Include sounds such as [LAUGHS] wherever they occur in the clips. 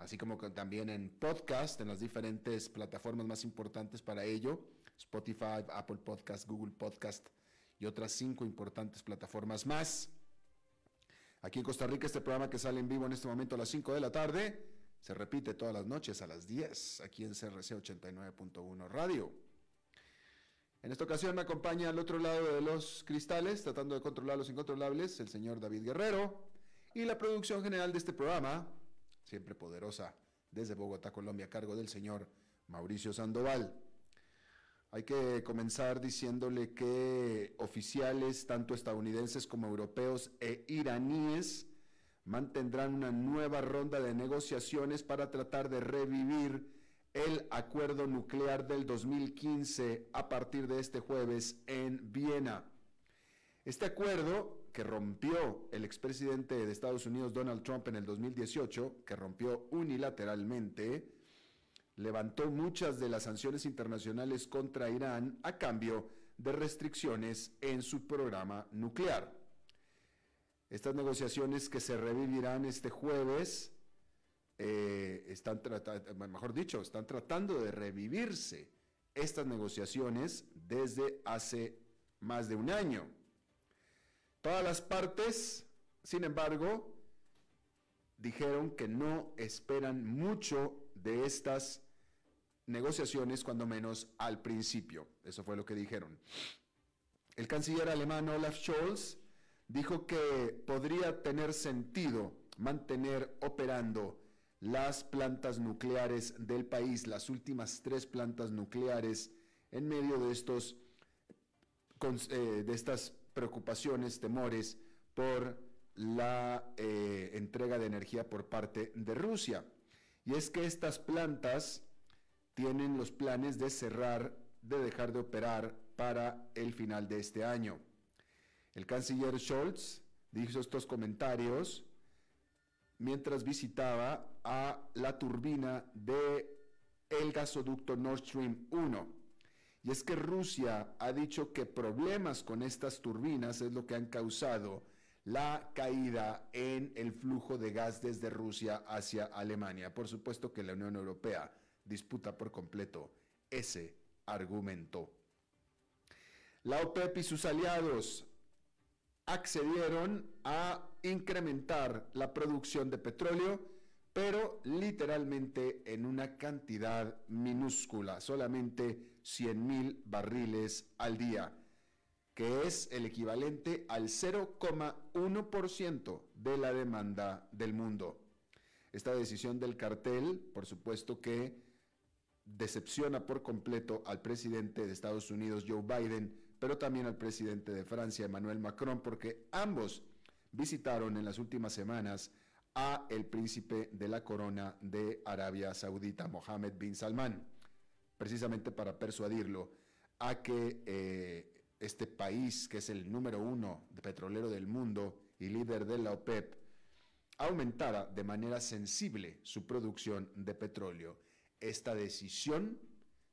así como también en podcast, en las diferentes plataformas más importantes para ello, Spotify, Apple Podcast, Google Podcast y otras cinco importantes plataformas más. Aquí en Costa Rica, este programa que sale en vivo en este momento a las 5 de la tarde, se repite todas las noches a las 10, aquí en CRC 89.1 Radio. En esta ocasión me acompaña al otro lado de los cristales, tratando de controlar los incontrolables, el señor David Guerrero, y la producción general de este programa, siempre poderosa, desde Bogotá, Colombia, a cargo del señor Mauricio Sandoval. Hay que comenzar diciéndole que oficiales, tanto estadounidenses como europeos e iraníes, mantendrán una nueva ronda de negociaciones para tratar de revivir el acuerdo nuclear del 2015 a partir de este jueves en Viena. Este acuerdo que rompió el expresidente de Estados Unidos Donald Trump en el 2018, que rompió unilateralmente, levantó muchas de las sanciones internacionales contra Irán a cambio de restricciones en su programa nuclear. Estas negociaciones que se revivirán este jueves, eh, están mejor dicho, están tratando de revivirse estas negociaciones desde hace más de un año. Todas las partes, sin embargo, dijeron que no esperan mucho de estas negociaciones, cuando menos al principio. Eso fue lo que dijeron. El canciller alemán Olaf Scholz dijo que podría tener sentido mantener operando las plantas nucleares del país, las últimas tres plantas nucleares, en medio de estos eh, de estas preocupaciones, temores por la eh, entrega de energía por parte de Rusia. Y es que estas plantas tienen los planes de cerrar, de dejar de operar para el final de este año. El canciller Scholz dijo estos comentarios mientras visitaba a la turbina de el gasoducto Nord Stream 1 y es que Rusia ha dicho que problemas con estas turbinas es lo que han causado la caída en el flujo de gas desde Rusia hacia Alemania. Por supuesto que la Unión Europea disputa por completo ese argumento. La OPEP y sus aliados accedieron a incrementar la producción de petróleo pero literalmente en una cantidad minúscula, solamente 100 mil barriles al día, que es el equivalente al 0,1% de la demanda del mundo. Esta decisión del cartel, por supuesto que decepciona por completo al presidente de Estados Unidos, Joe Biden, pero también al presidente de Francia, Emmanuel Macron, porque ambos visitaron en las últimas semanas a el príncipe de la corona de Arabia Saudita, Mohammed bin Salman, precisamente para persuadirlo a que eh, este país, que es el número uno de petrolero del mundo y líder de la OPEP, aumentara de manera sensible su producción de petróleo. Esta decisión,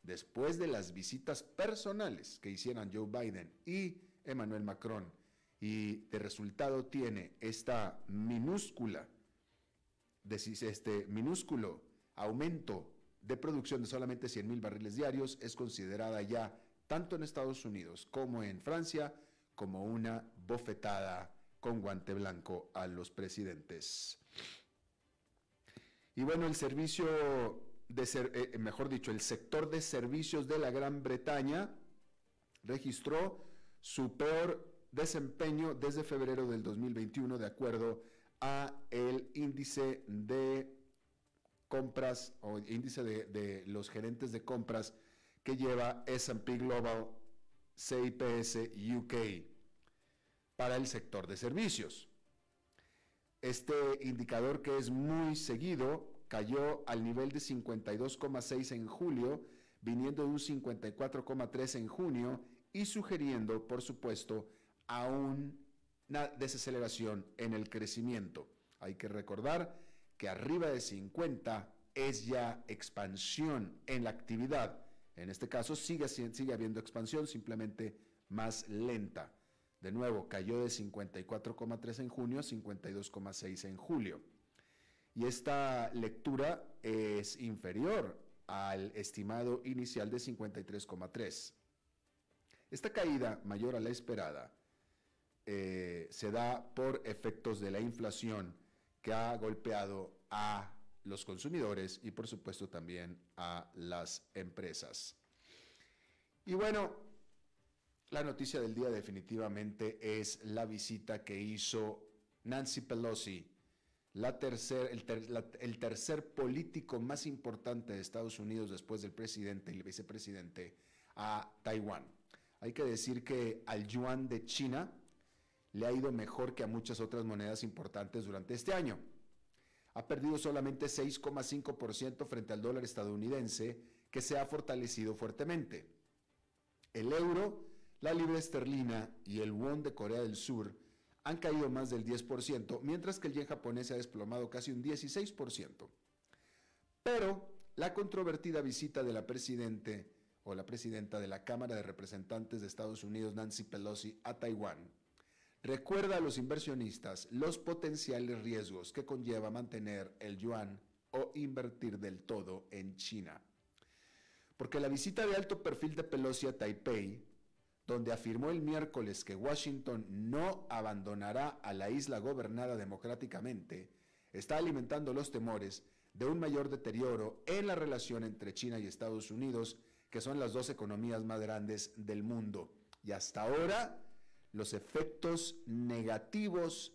después de las visitas personales que hicieran Joe Biden y Emmanuel Macron, y de resultado tiene esta minúscula, este minúsculo aumento de producción de solamente 100 mil barriles diarios, es considerada ya tanto en Estados Unidos como en Francia, como una bofetada con guante blanco a los presidentes. Y bueno, el servicio de ser, eh, eh, mejor dicho, el sector de servicios de la Gran Bretaña registró su peor desempeño desde febrero del 2021 de acuerdo a el índice de compras o índice de, los gerentes de compras que lleva SP Global CIPS UK para el sector de servicios. Este indicador que es muy seguido cayó al nivel de 52,6 en julio, viniendo de un 54,3 en junio y sugiriendo, por supuesto, a una desaceleración en el crecimiento. Hay que recordar que arriba de 50 es ya expansión en la actividad en este caso sigue, sigue habiendo expansión, simplemente más lenta. De nuevo, cayó de 54,3 en junio a 52,6 en julio. Y esta lectura es inferior al estimado inicial de 53,3. Esta caída mayor a la esperada eh, se da por efectos de la inflación que ha golpeado a los consumidores y por supuesto también a las empresas. Y bueno, la noticia del día definitivamente es la visita que hizo Nancy Pelosi, la tercer, el, tercer político más importante de Estados Unidos después del presidente y el vicepresidente, a Taiwán. Hay que decir que al yuan de China le ha ido mejor que a muchas otras monedas importantes durante este año ha perdido solamente 6,5% frente al dólar estadounidense, que se ha fortalecido fuertemente. El euro, la libra esterlina y el won de Corea del Sur han caído más del 10%, mientras que el yen japonés ha desplomado casi un 16%. Pero la controvertida visita de la presidente o la presidenta de la Cámara de Representantes de Estados Unidos, Nancy Pelosi, a Taiwán, Recuerda a los inversionistas los potenciales riesgos que conlleva mantener el yuan o invertir del todo en China. Porque la visita de alto perfil de Pelosi a Taipei, donde afirmó el miércoles que Washington no abandonará a la isla gobernada democráticamente, está alimentando los temores de un mayor deterioro en la relación entre China y Estados Unidos, que son las dos economías más grandes del mundo. Y hasta ahora, los efectos negativos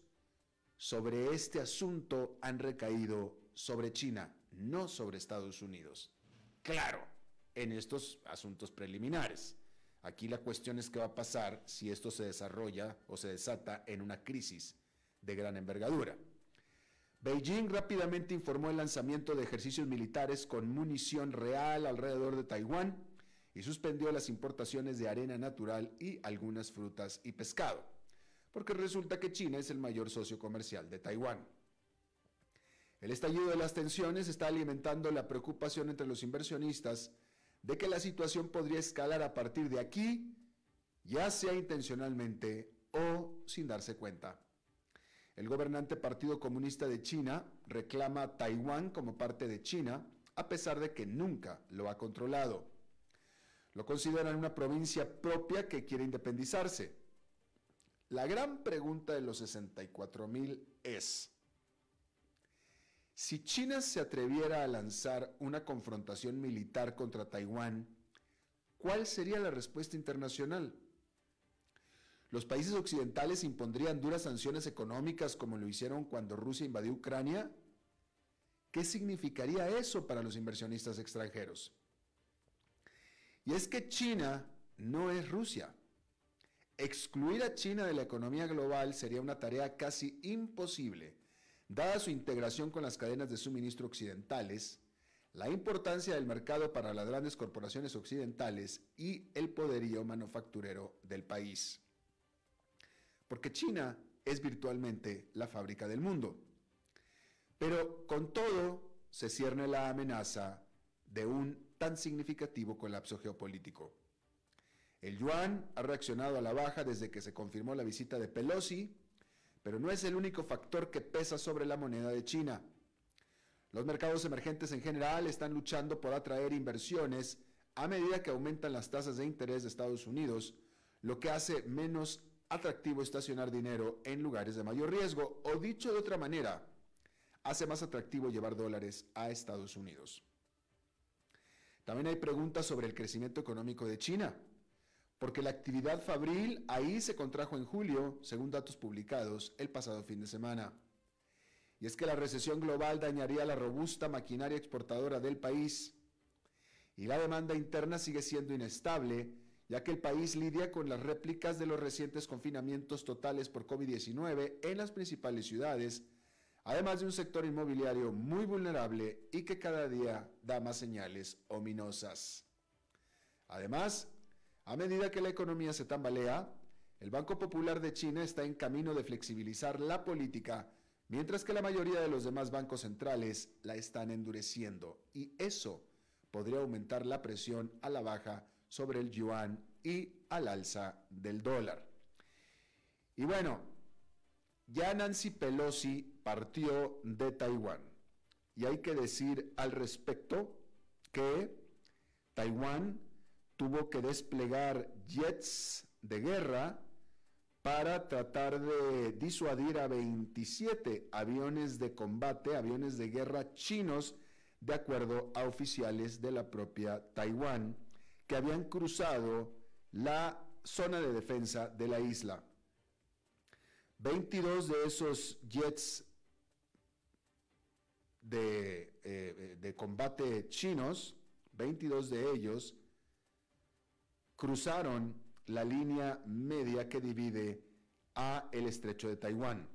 sobre este asunto han recaído sobre China, no sobre Estados Unidos. Claro, en estos asuntos preliminares. Aquí la cuestión es qué va a pasar si esto se desarrolla o se desata en una crisis de gran envergadura. Beijing rápidamente informó el lanzamiento de ejercicios militares con munición real alrededor de Taiwán y suspendió las importaciones de arena natural y algunas frutas y pescado, porque resulta que China es el mayor socio comercial de Taiwán. El estallido de las tensiones está alimentando la preocupación entre los inversionistas de que la situación podría escalar a partir de aquí, ya sea intencionalmente o sin darse cuenta. El gobernante Partido Comunista de China reclama Taiwán como parte de China, a pesar de que nunca lo ha controlado. Lo consideran una provincia propia que quiere independizarse. La gran pregunta de los 64 mil es, si China se atreviera a lanzar una confrontación militar contra Taiwán, ¿cuál sería la respuesta internacional? ¿Los países occidentales impondrían duras sanciones económicas como lo hicieron cuando Rusia invadió Ucrania? ¿Qué significaría eso para los inversionistas extranjeros? Y es que China no es Rusia. Excluir a China de la economía global sería una tarea casi imposible, dada su integración con las cadenas de suministro occidentales, la importancia del mercado para las grandes corporaciones occidentales y el poderío manufacturero del país. Porque China es virtualmente la fábrica del mundo. Pero con todo se cierne la amenaza de un tan significativo colapso geopolítico. El yuan ha reaccionado a la baja desde que se confirmó la visita de Pelosi, pero no es el único factor que pesa sobre la moneda de China. Los mercados emergentes en general están luchando por atraer inversiones a medida que aumentan las tasas de interés de Estados Unidos, lo que hace menos atractivo estacionar dinero en lugares de mayor riesgo, o dicho de otra manera, hace más atractivo llevar dólares a Estados Unidos. También hay preguntas sobre el crecimiento económico de China, porque la actividad fabril ahí se contrajo en julio, según datos publicados el pasado fin de semana. Y es que la recesión global dañaría la robusta maquinaria exportadora del país. Y la demanda interna sigue siendo inestable, ya que el país lidia con las réplicas de los recientes confinamientos totales por COVID-19 en las principales ciudades, además de un sector inmobiliario muy vulnerable y que cada día da más señales ominosas. Además, a medida que la economía se tambalea, el Banco Popular de China está en camino de flexibilizar la política mientras que la mayoría de los demás bancos centrales la están endureciendo y eso podría aumentar la presión a la baja sobre el yuan y al alza del dólar. Y bueno, ya Nancy Pelosi partió de Taiwán y hay que decir al respecto que Taiwán tuvo que desplegar jets de guerra para tratar de disuadir a 27 aviones de combate, aviones de guerra chinos, de acuerdo a oficiales de la propia Taiwán, que habían cruzado la zona de defensa de la isla. 22 de esos jets de, eh, de combate chinos, 22 de ellos, cruzaron la línea media que divide a el estrecho de Taiwán.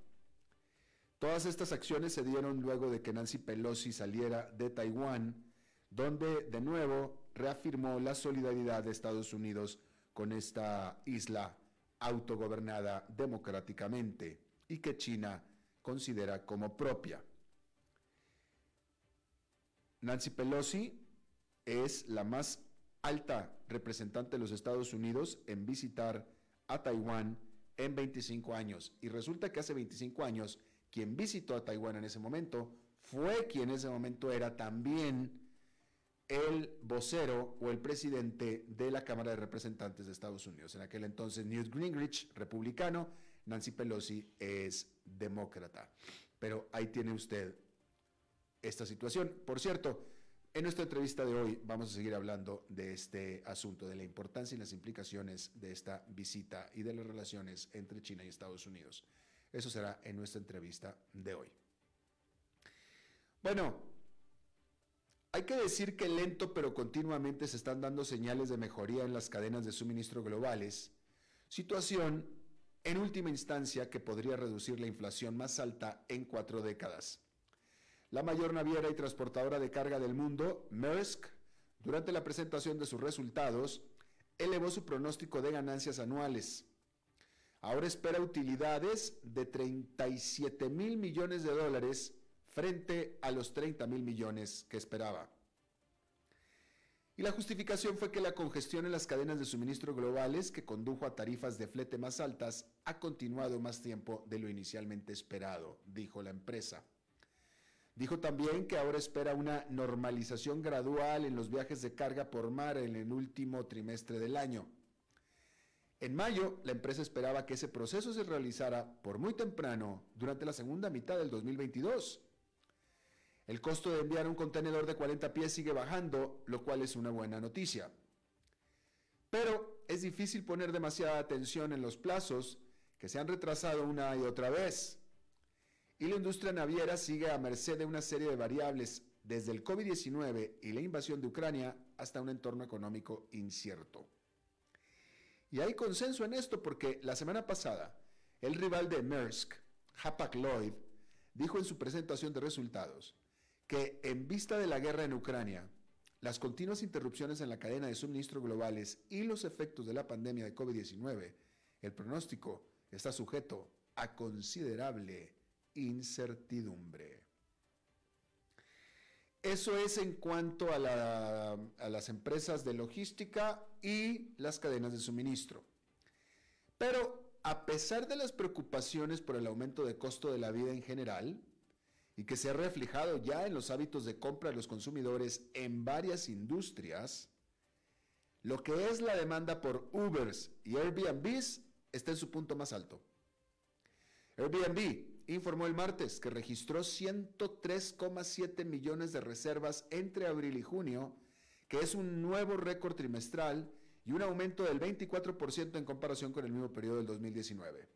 Todas estas acciones se dieron luego de que Nancy Pelosi saliera de Taiwán, donde de nuevo reafirmó la solidaridad de Estados Unidos con esta isla autogobernada democráticamente y que China considera como propia. Nancy Pelosi es la más alta representante de los Estados Unidos en visitar a Taiwán en 25 años. Y resulta que hace 25 años, quien visitó a Taiwán en ese momento fue quien en ese momento era también el vocero o el presidente de la Cámara de Representantes de Estados Unidos. En aquel entonces Newt Gingrich, republicano, Nancy Pelosi es demócrata. Pero ahí tiene usted esta situación. Por cierto, en nuestra entrevista de hoy vamos a seguir hablando de este asunto, de la importancia y las implicaciones de esta visita y de las relaciones entre China y Estados Unidos. Eso será en nuestra entrevista de hoy. Bueno, hay que decir que lento pero continuamente se están dando señales de mejoría en las cadenas de suministro globales, situación en última instancia que podría reducir la inflación más alta en cuatro décadas. La mayor naviera y transportadora de carga del mundo, Maersk, durante la presentación de sus resultados, elevó su pronóstico de ganancias anuales. Ahora espera utilidades de 37 mil millones de dólares frente a los 30 mil millones que esperaba. Y la justificación fue que la congestión en las cadenas de suministro globales, que condujo a tarifas de flete más altas, ha continuado más tiempo de lo inicialmente esperado, dijo la empresa. Dijo también que ahora espera una normalización gradual en los viajes de carga por mar en el último trimestre del año. En mayo, la empresa esperaba que ese proceso se realizara por muy temprano durante la segunda mitad del 2022. El costo de enviar un contenedor de 40 pies sigue bajando, lo cual es una buena noticia. Pero es difícil poner demasiada atención en los plazos que se han retrasado una y otra vez y la industria naviera sigue a merced de una serie de variables, desde el COVID-19 y la invasión de Ucrania hasta un entorno económico incierto. Y hay consenso en esto porque la semana pasada, el rival de Maersk, Hapag Lloyd, dijo en su presentación de resultados que en vista de la guerra en Ucrania, las continuas interrupciones en la cadena de suministro globales y los efectos de la pandemia de COVID-19, el pronóstico está sujeto a considerable incertidumbre. Eso es en cuanto a, las empresas de logística y las cadenas de suministro. Pero a pesar de las preocupaciones por el aumento de costo de la vida en general, y que se ha reflejado ya en los hábitos de compra de los consumidores en varias industrias, lo que es la demanda por Ubers y Airbnbs está en su punto más alto. Airbnb informó el martes que registró 103,7 millones de reservas entre abril y junio, que es un nuevo récord trimestral y un aumento del 24% en comparación con el mismo periodo del 2019.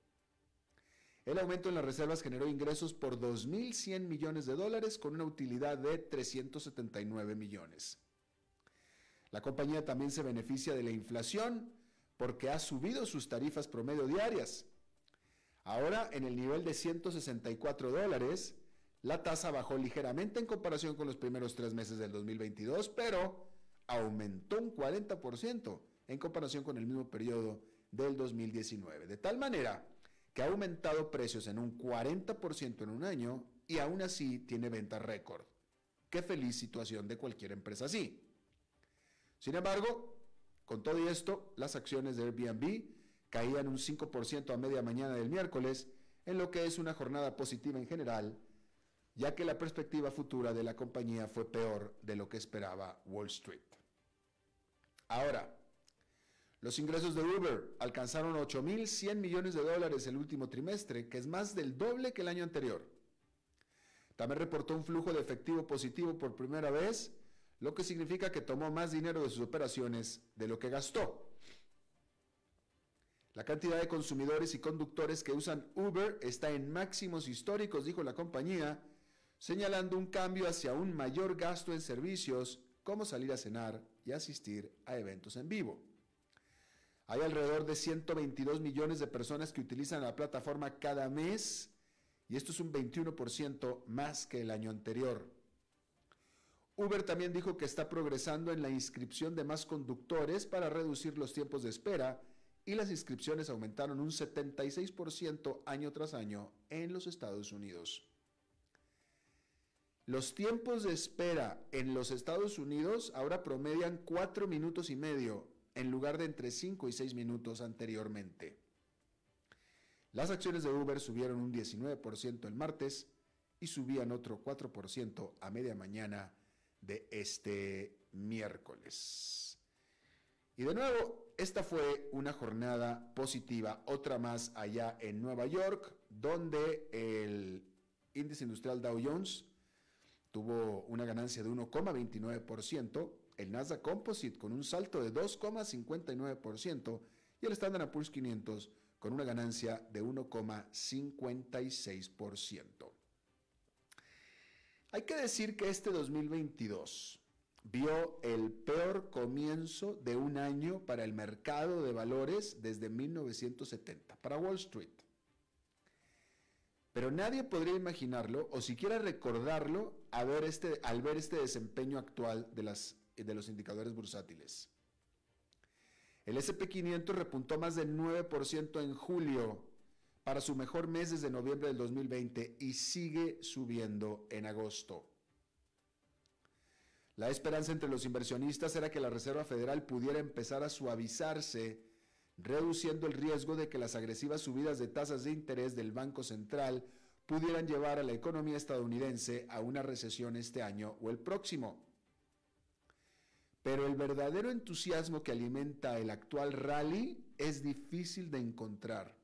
El aumento en las reservas generó ingresos por 2.100 millones de dólares con una utilidad de 379 millones. La compañía también se beneficia de la inflación porque ha subido sus tarifas promedio diarias. Ahora, en el nivel de 164 dólares, la tasa bajó ligeramente en comparación con los primeros tres meses del 2022, pero aumentó un 40% en comparación con el mismo periodo del 2019. De tal manera que ha aumentado precios en un 40% en un año y aún así tiene venta récord. Qué feliz situación de cualquier empresa así. Sin embargo, con todo esto, las acciones de Airbnb caían un 5% a media mañana del miércoles, en lo que es una jornada positiva en general, ya que la perspectiva futura de la compañía fue peor de lo que esperaba Wall Street. Ahora, los ingresos de Uber alcanzaron 8.100 millones de dólares el último trimestre, que es más del doble que el año anterior. También reportó un flujo de efectivo positivo por primera vez, lo que significa que tomó más dinero de sus operaciones de lo que gastó. La cantidad de consumidores y conductores que usan Uber está en máximos históricos, dijo la compañía, señalando un cambio hacia un mayor gasto en servicios como salir a cenar y asistir a eventos en vivo. Hay alrededor de 122 millones de personas que utilizan la plataforma cada mes y esto es un 21% más que el año anterior. Uber también dijo que está progresando en la inscripción de más conductores para reducir los tiempos de espera y las inscripciones aumentaron un 76% año tras año en los Estados Unidos. Los tiempos de espera en los Estados Unidos ahora promedian 4 minutos y medio en lugar de entre 5 y 6 minutos anteriormente. Las acciones de Uber subieron un 19% el martes y subían otro 4% a media mañana de este miércoles. Y de nuevo, esta fue una jornada positiva, otra más allá en Nueva York, donde el índice industrial Dow Jones tuvo una ganancia de 1,29%, el Nasdaq Composite con un salto de 2,59% y el Standard Poor's 500 con una ganancia de 1,56%. Hay que decir que este 2022 vio el peor comienzo de un año para el mercado de valores desde 1970, para Wall Street. Pero nadie podría imaginarlo o siquiera recordarlo este, al ver este desempeño actual de de los indicadores bursátiles. El SP500 repuntó más del 9% en julio para su mejor mes desde noviembre del 2020 y sigue subiendo en agosto. La esperanza entre los inversionistas era que la Reserva Federal pudiera empezar a suavizarse, reduciendo el riesgo de que las agresivas subidas de tasas de interés del Banco Central pudieran llevar a la economía estadounidense a una recesión este año o el próximo. Pero el verdadero entusiasmo que alimenta el actual rally es difícil de encontrar.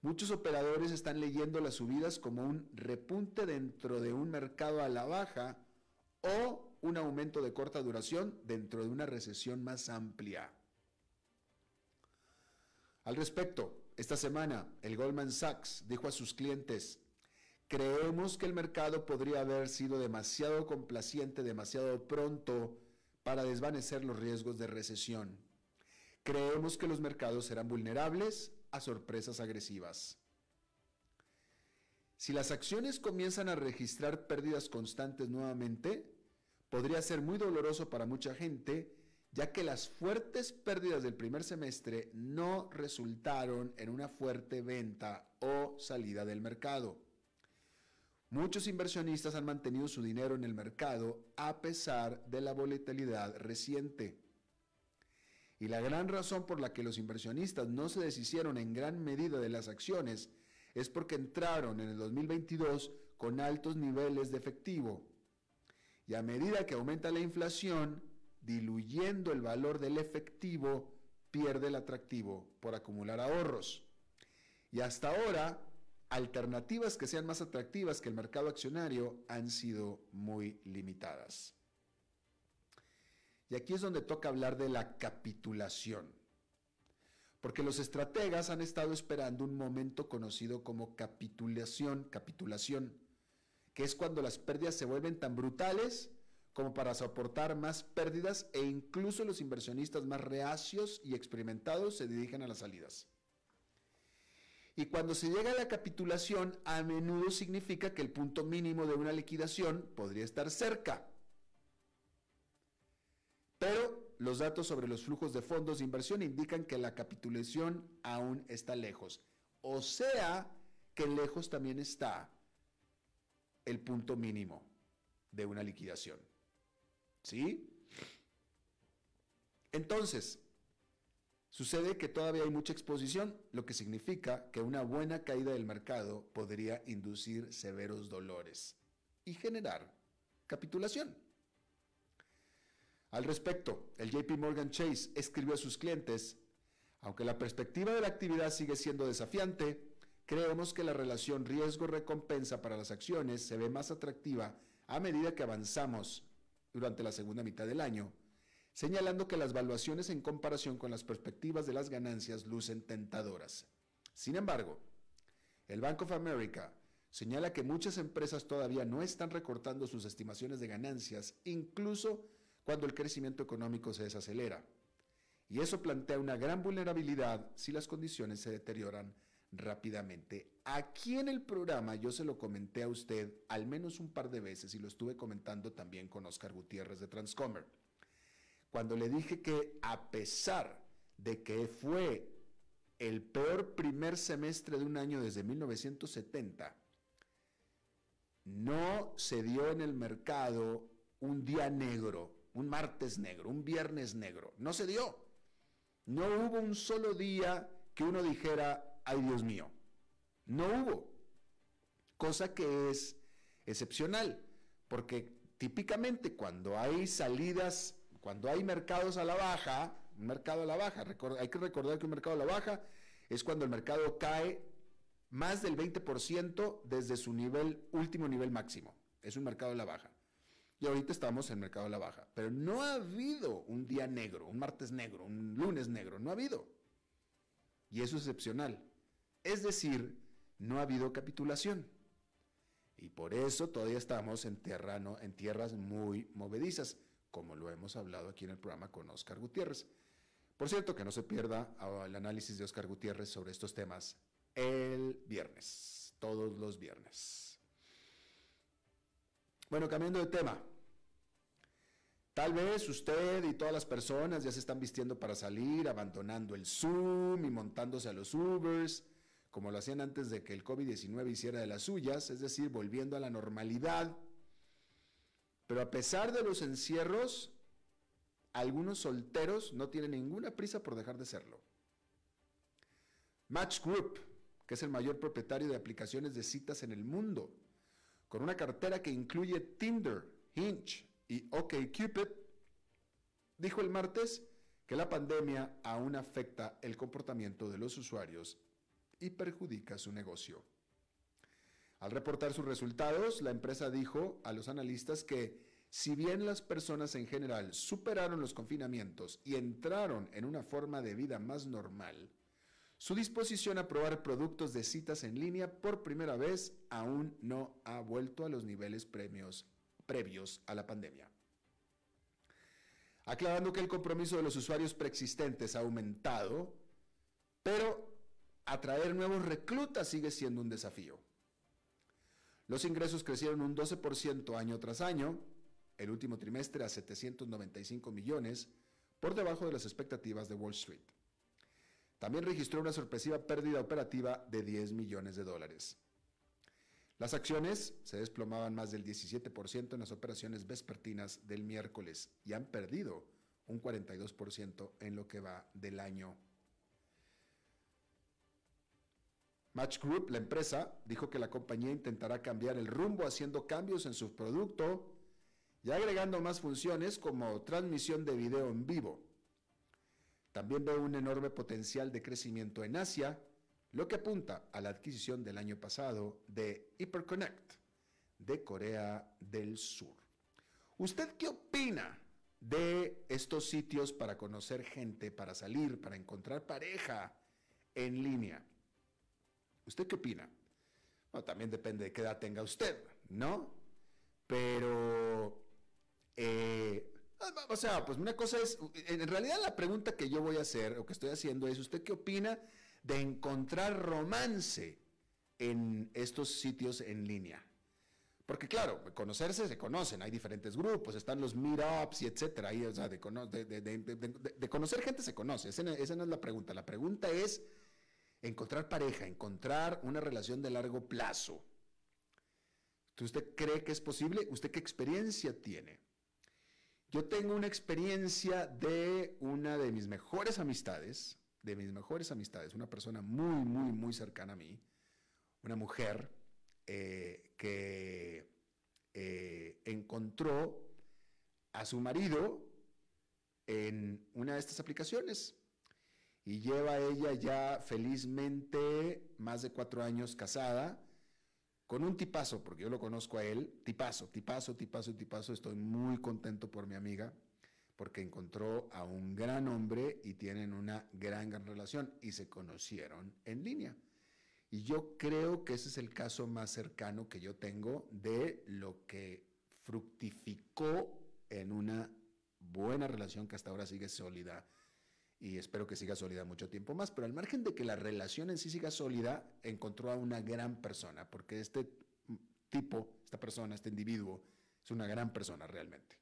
Muchos operadores están leyendo las subidas como un repunte dentro de un mercado a la baja o un aumento de corta duración dentro de una recesión más amplia. Al respecto, esta semana el Goldman Sachs dijo a sus clientes, creemos que el mercado podría haber sido demasiado complaciente demasiado pronto para desvanecer los riesgos de recesión. Creemos que los mercados serán vulnerables a sorpresas agresivas. Si las acciones comienzan a registrar pérdidas constantes nuevamente, podría ser muy doloroso para mucha gente, ya que las fuertes pérdidas del primer semestre no resultaron en una fuerte venta o salida del mercado. Muchos inversionistas han mantenido su dinero en el mercado a pesar de la volatilidad reciente. Y la gran razón por la que los inversionistas no se deshicieron en gran medida de las acciones es porque entraron en el 2022 con altos niveles de efectivo. Y a medida que aumenta la inflación, diluyendo el valor del efectivo, pierde el atractivo por acumular ahorros. Y hasta ahora, alternativas que sean más atractivas que el mercado accionario han sido muy limitadas. Y aquí es donde toca hablar de la capitulación. Porque los estrategas han estado esperando un momento conocido como capitulación, capitulación, que es cuando las pérdidas se vuelven tan brutales como para soportar más pérdidas e incluso los inversionistas más reacios y experimentados se dirigen a las salidas. Y cuando se llega a la capitulación, a menudo significa que el punto mínimo de una liquidación podría estar cerca. Pero los datos sobre los flujos de fondos de inversión indican que la capitulación aún está lejos. O sea, que lejos también está el punto mínimo de una liquidación. ¿Sí? Entonces, sucede que todavía hay mucha exposición, lo que significa que una buena caída del mercado podría inducir severos dolores y generar capitulación. Al respecto, el JP Morgan Chase escribió a sus clientes, aunque la perspectiva de la actividad sigue siendo desafiante, creemos que la relación riesgo-recompensa para las acciones se ve más atractiva a medida que avanzamos durante la segunda mitad del año, señalando que las valuaciones en comparación con las perspectivas de las ganancias lucen tentadoras. Sin embargo, el Bank of America señala que muchas empresas todavía no están recortando sus estimaciones de ganancias, incluso cuando el crecimiento económico se desacelera. Y eso plantea una gran vulnerabilidad si las condiciones se deterioran rápidamente. Aquí en el programa yo se lo comenté a usted al menos un par de veces y lo estuve comentando también con Oscar Gutiérrez de Transcomer. Cuando le dije que a pesar de que fue el peor primer semestre de un año desde 1970, no se dio en el mercado un día negro un martes negro, un viernes negro. No se dio. No hubo un solo día que uno dijera, ay Dios mío. No hubo. Cosa que es excepcional, porque típicamente cuando hay salidas, cuando hay mercados a la baja, un mercado a la baja, hay que recordar que un mercado a la baja es cuando el mercado cae más del 20% desde su nivel, último nivel máximo. Es un mercado a la baja. Y ahorita estamos en mercado de la baja. Pero no ha habido un día negro, un martes negro, un lunes negro. No ha habido. Y eso es excepcional. Es decir, no ha habido capitulación. Y por eso todavía estamos en, tierras muy movedizas, como lo hemos hablado aquí en el programa con Oscar Gutiérrez. Por cierto, que no se pierda el análisis de Oscar Gutiérrez sobre estos temas el viernes, todos los viernes. Bueno, cambiando de tema. Tal vez usted y todas las personas ya se están vistiendo para salir, abandonando el Zoom y montándose a los Ubers, como lo hacían antes de que el COVID-19 hiciera de las suyas, es decir, volviendo a la normalidad. Pero a pesar de los encierros, algunos solteros no tienen ninguna prisa por dejar de serlo. Match Group, que es el mayor propietario de aplicaciones de citas en el mundo, con una cartera que incluye Tinder, Hinge, y OkCupid dijo el martes que la pandemia aún afecta el comportamiento de los usuarios y perjudica su negocio. Al reportar sus resultados, la empresa dijo a los analistas que si bien las personas en general superaron los confinamientos y entraron en una forma de vida más normal, su disposición a probar productos de citas en línea por primera vez aún no ha vuelto a los niveles premios previos a la pandemia. Aclarando que el compromiso de los usuarios preexistentes ha aumentado, pero atraer nuevos reclutas sigue siendo un desafío. Los ingresos crecieron un 12% año tras año, el último trimestre a 795 millones, por debajo de las expectativas de Wall Street. También registró una sorpresiva pérdida operativa de 10 millones de dólares. Las acciones se desplomaban más del 17% en las operaciones vespertinas del miércoles y han perdido un 42% en lo que va del año. Match Group, la empresa, dijo que la compañía intentará cambiar el rumbo haciendo cambios en su producto y agregando más funciones como transmisión de video en vivo. También ve un enorme potencial de crecimiento en Asia, lo que apunta a la adquisición del año pasado de HyperConnect de Corea del Sur. ¿Usted qué opina de estos sitios para conocer gente, para salir, para encontrar pareja en línea? ¿Usted qué opina? Bueno, también depende de qué edad tenga usted, ¿no? Pero, eh, o sea, pues una cosa es, en realidad la pregunta que yo voy a hacer, o que estoy haciendo es, ¿usted qué opina de encontrar romance en estos sitios en línea? Porque claro, conocerse se conocen, hay diferentes grupos, están los meetups y etcétera. o sea, de, conocer gente se conoce, esa no es la pregunta. La pregunta es, encontrar pareja, encontrar una relación de largo plazo. ¿Usted cree que es posible? ¿Usted qué experiencia tiene? Yo tengo una experiencia de una de mis mejores amistades, de mis mejores amistades, una persona muy, muy, muy cercana a mí, una mujer eh, que eh, encontró a su marido en una de estas aplicaciones y lleva ella ya felizmente más de cuatro años casada con un tipazo, porque yo lo conozco a él, tipazo, tipazo, tipazo, tipazo, estoy muy contento por mi amiga, porque encontró a un gran hombre y tienen una gran, gran relación y se conocieron en línea. Y yo creo que ese es el caso más cercano que yo tengo de lo que fructificó en una buena relación que hasta ahora sigue sólida y espero que siga sólida mucho tiempo más, pero al margen de que la relación en sí siga sólida, encontró a una gran persona, porque este tipo, esta persona, este individuo, es una gran persona realmente.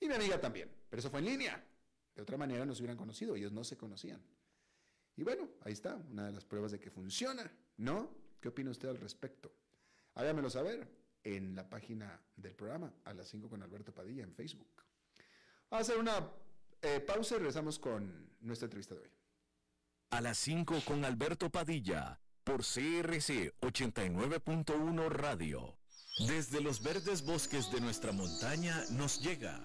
Y mi amiga también, pero eso fue en línea. De otra manera no se hubieran conocido, ellos no se conocían. Y bueno, ahí está, una de las pruebas de que funciona, ¿no? ¿Qué opina usted al respecto? Hágamelo saber en la página del programa, a las 5 con Alberto Padilla en Facebook. Vamos a hacer una eh, pausa y regresamos con nuestra entrevista de hoy. A las 5 con Alberto Padilla, por CRC 89.1 Radio. Desde los verdes bosques de nuestra montaña nos llega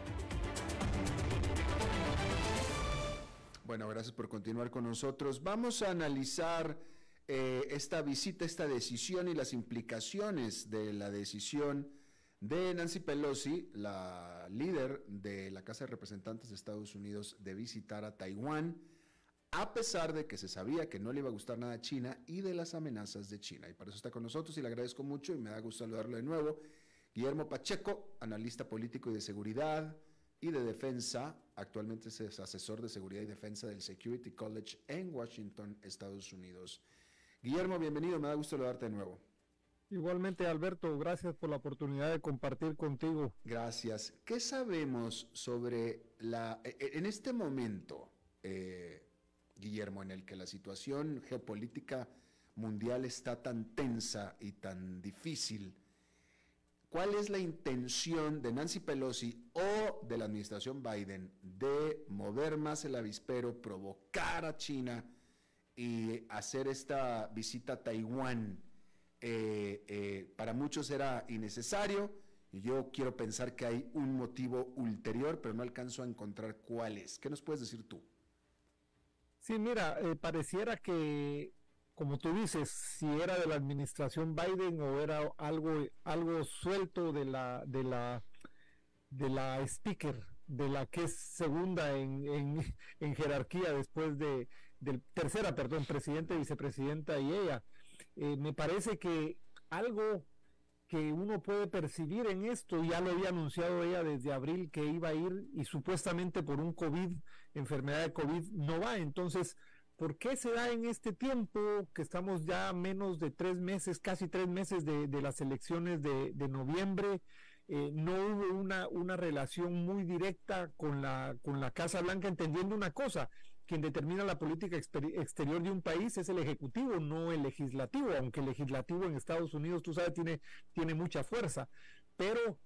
Gracias por continuar con nosotros. Vamos a analizar eh, esta visita, esta decisión y las implicaciones de la decisión de Nancy Pelosi, la líder de la Casa de Representantes de Estados Unidos, de visitar a Taiwán a pesar de que se sabía que no le iba a gustar nada a China y de las amenazas de China. Y para eso está con nosotros y le agradezco mucho y me da gusto saludarlo de nuevo. Guillermo Pacheco, analista político y de seguridad, y de Defensa. Actualmente es asesor de seguridad y defensa del Security College en Washington, Estados Unidos. Guillermo, bienvenido, me da gusto saludarte de nuevo. Igualmente, Alberto, gracias por la oportunidad de compartir contigo. Gracias. ¿Qué sabemos sobre la, e, e, en este momento, eh, Guillermo, en el que la situación geopolítica mundial está tan tensa y tan difícil? ¿Cuál es la intención de Nancy Pelosi o de la administración Biden de mover más el avispero, provocar a China y hacer esta visita a Taiwán? Eh, eh, para muchos era innecesario y yo quiero pensar que hay un motivo ulterior, pero no alcanzo a encontrar cuál es. ¿Qué nos puedes decir tú? Sí, mira, eh, pareciera que, como tú dices, si era de la administración Biden o era algo, algo suelto de la, de la, de la speaker, de la que es segunda en, [LAUGHS] en, jerarquía después de, del tercera, perdón, presidente, vicepresidenta y ella. Eh, me parece que algo que uno puede percibir en esto, ya lo había anunciado ella desde abril que iba a ir y supuestamente por un COVID, enfermedad de COVID, no va. Entonces, ¿por qué se da en este tiempo que estamos ya menos de tres meses, casi tres meses de, las elecciones de, noviembre? Eh, no hubo una, una relación muy directa con la, con la Casa Blanca, entendiendo una cosa, quien determina la política exterior de un país es el ejecutivo, no el legislativo, aunque el legislativo en Estados Unidos, tú sabes, tiene, tiene mucha fuerza. Pero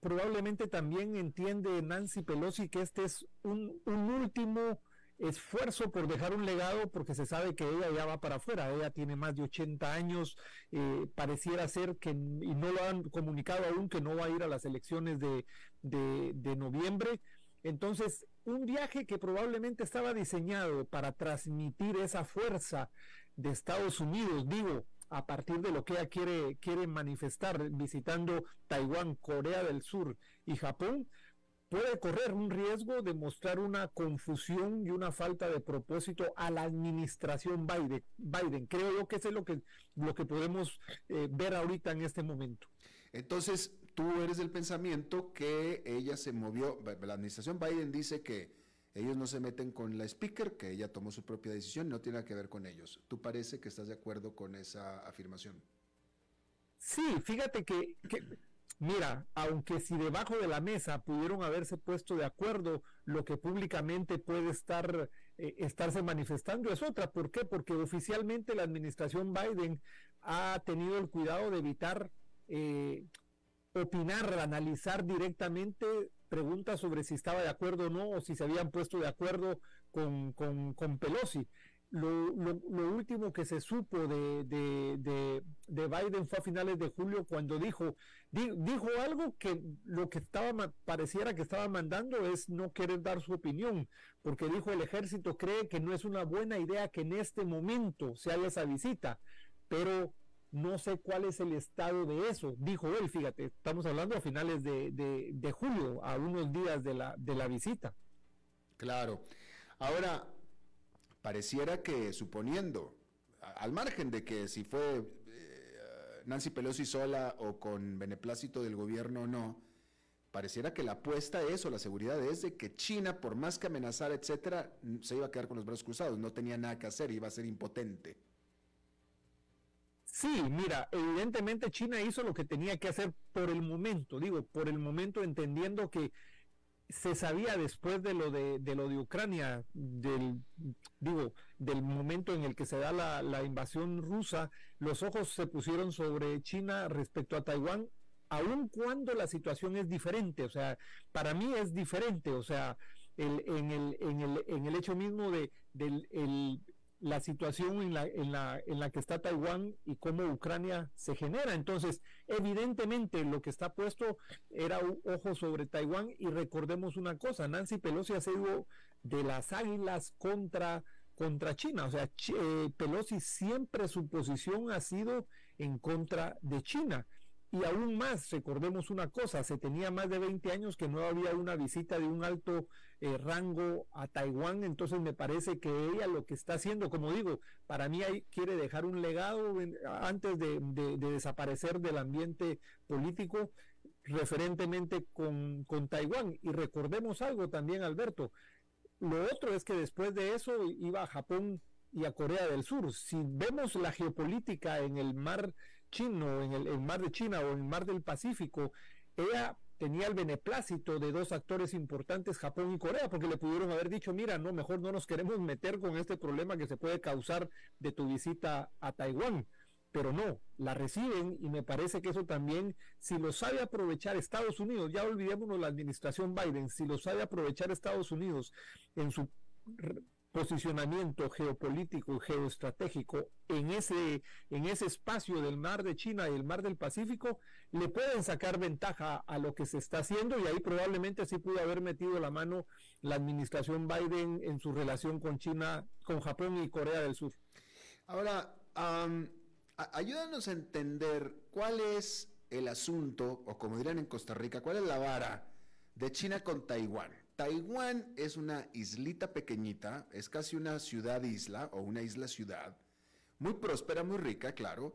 probablemente también entiende Nancy Pelosi que este es un, último esfuerzo por dejar un legado porque se sabe que ella ya va para afuera, ella tiene más de 80 años, eh, pareciera ser que, y no lo han comunicado aún, que no va a ir a las elecciones de, de noviembre. Entonces, un viaje que probablemente estaba diseñado para transmitir esa fuerza de Estados Unidos, digo, a partir de lo que ella quiere, quiere manifestar visitando Taiwán, Corea del Sur y Japón, puede correr un riesgo de mostrar una confusión y una falta de propósito a la administración Biden. Biden. Creo yo que eso es lo que, lo que podemos eh, ver ahorita en este momento. Entonces, tú eres del pensamiento que ella se movió, la administración Biden dice que ellos no se meten con la speaker, que ella tomó su propia decisión, no tiene que ver con ellos. ¿Tú parece que estás de acuerdo con esa afirmación? Sí, fíjate que, mira, aunque si debajo de la mesa pudieron haberse puesto de acuerdo, lo que públicamente puede estar eh, estarse manifestando es otra. ¿Por qué? Porque oficialmente la administración Biden ha tenido el cuidado de evitar eh, opinar, analizar directamente preguntas sobre si estaba de acuerdo o no, o si se habían puesto de acuerdo con, con, Pelosi. Lo, lo, último que se supo de, de, de, Biden fue a finales de julio cuando dijo, dijo algo que lo que estaba pareciera que estaba mandando es no querer dar su opinión, porque dijo el ejército cree que no es una buena idea que en este momento se haga esa visita, pero no sé cuál es el estado de eso, dijo él, fíjate, estamos hablando a finales de, julio, a unos días de la, de la visita. Claro. Ahora, pareciera que suponiendo, al margen de que si fue eh, Nancy Pelosi sola o con beneplácito del gobierno o no, pareciera que la apuesta es o la seguridad es de que China, por más que amenazara, etcétera, se iba a quedar con los brazos cruzados, no tenía nada que hacer, iba a ser impotente. Sí, mira, evidentemente China hizo lo que tenía que hacer por el momento, digo, por el momento entendiendo que se sabía después de lo de, lo de Ucrania, del, digo, del momento en el que se da la, la, invasión rusa, los ojos se pusieron sobre China respecto a Taiwán, aun cuando la situación es diferente, o sea, para mí es diferente, o sea, el, en, el, en, el, en el hecho mismo de, del el, la situación en la, en, la, en la que está Taiwán y cómo Ucrania se genera. Entonces, evidentemente lo que está puesto era un ojo sobre Taiwán y recordemos una cosa, Nancy Pelosi ha sido de las águilas contra, contra China. O sea, eh, Pelosi siempre su posición ha sido en contra de China. Y aún más, recordemos una cosa, se tenía más de 20 años que no había una visita de un alto eh, rango a Taiwán, entonces me parece que ella lo que está haciendo, como digo, para mí quiere dejar un legado antes de, desaparecer del ambiente político, referentemente con, con Taiwán. Y recordemos algo también, Alberto. Lo otro es que después de eso iba a Japón y a Corea del Sur. Si vemos la geopolítica en el mar chino, en el, mar de China o en el mar del Pacífico, ella tenía el beneplácito de dos actores importantes, Japón y Corea, porque le pudieron haber dicho, mira, no, mejor no nos queremos meter con este problema que se puede causar de tu visita a Taiwán. Pero no, la reciben y me parece que eso también, si lo sabe aprovechar Estados Unidos, ya olvidémonos la administración Biden, si lo sabe aprovechar Estados Unidos en su posicionamiento geopolítico y geoestratégico en ese, en ese espacio del mar de China y el mar del Pacífico, le pueden sacar ventaja a lo que se está haciendo y ahí probablemente sí pudo haber metido la mano la administración Biden en su relación con China, con Japón y Corea del Sur. Ahora, ayúdanos a entender cuál es el asunto, o como dirán en Costa Rica, cuál es la vara de China con Taiwán. Taiwán es una islita pequeñita, es casi una ciudad-isla o una isla-ciudad, muy próspera, muy rica, claro.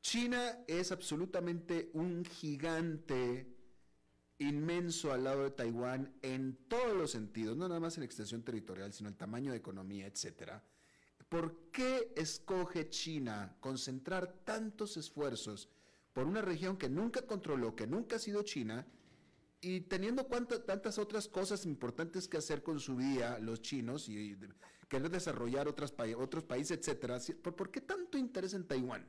China es absolutamente un gigante inmenso al lado de Taiwán en todos los sentidos, no nada más en extensión territorial, sino el tamaño de economía, etcétera. ¿Por qué escoge China concentrar tantos esfuerzos por una región que nunca controló, que nunca ha sido China, y teniendo tantas otras cosas importantes que hacer con su vida los chinos y, querer desarrollar otros países, etcétera, ¿por, qué tanto interés en Taiwán?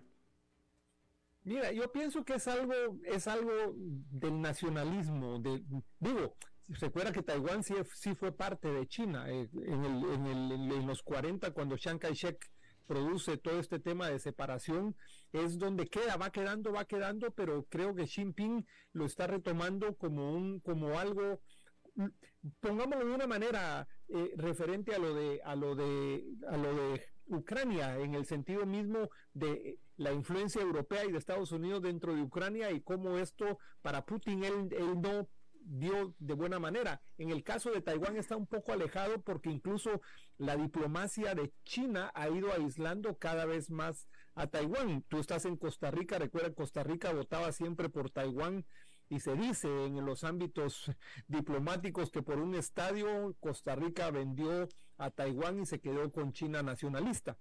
Mira, yo pienso que es algo, es algo del nacionalismo, de, digo, recuerda que Taiwán sí, sí fue parte de China eh, en, el, en, los 40 cuando Chiang Kai-shek produce todo este tema de separación, es donde queda, va quedando, va quedando, pero creo que Xi Jinping lo está retomando como un, como algo, pongámoslo de una manera eh, referente a lo de, a lo de, a lo de Ucrania, en el sentido mismo de la influencia europea y de Estados Unidos dentro de Ucrania y cómo esto para Putin él, él no dio de buena manera. En el caso de Taiwán está un poco alejado porque incluso la diplomacia de China ha ido aislando cada vez más a Taiwán. Tú estás en Costa Rica, recuerda, Costa Rica votaba siempre por Taiwán y se dice en los ámbitos diplomáticos que por un estadio Costa Rica vendió a Taiwán y se quedó con China nacionalista.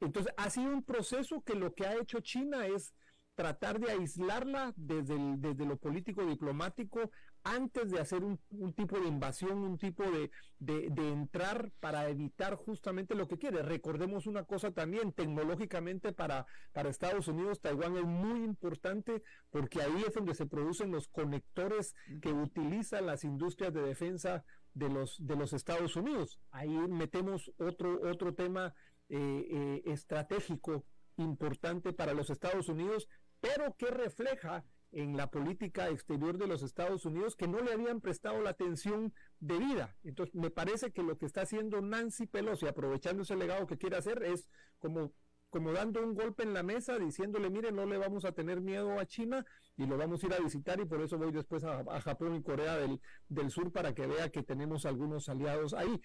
Entonces ha sido un proceso que lo que ha hecho China es tratar de aislarla desde, desde lo político diplomático antes de hacer un, tipo de invasión, un tipo de, de, entrar para evitar justamente lo que quiere. Recordemos una cosa también, tecnológicamente para, para Estados Unidos, Taiwán es muy importante porque ahí es donde se producen los conectores que utilizan las industrias de defensa de los, de los Estados Unidos. Ahí metemos otro, otro tema eh, eh, estratégico importante para los Estados Unidos, pero que refleja en la política exterior de los Estados Unidos que no le habían prestado la atención debida. Entonces, me parece que lo que está haciendo Nancy Pelosi, aprovechando ese legado que quiere hacer, es como, como dando un golpe en la mesa, diciéndole, mire, no le vamos a tener miedo a China y lo vamos a ir a visitar y por eso voy después a, Japón y Corea del, del Sur para que vea que tenemos algunos aliados ahí.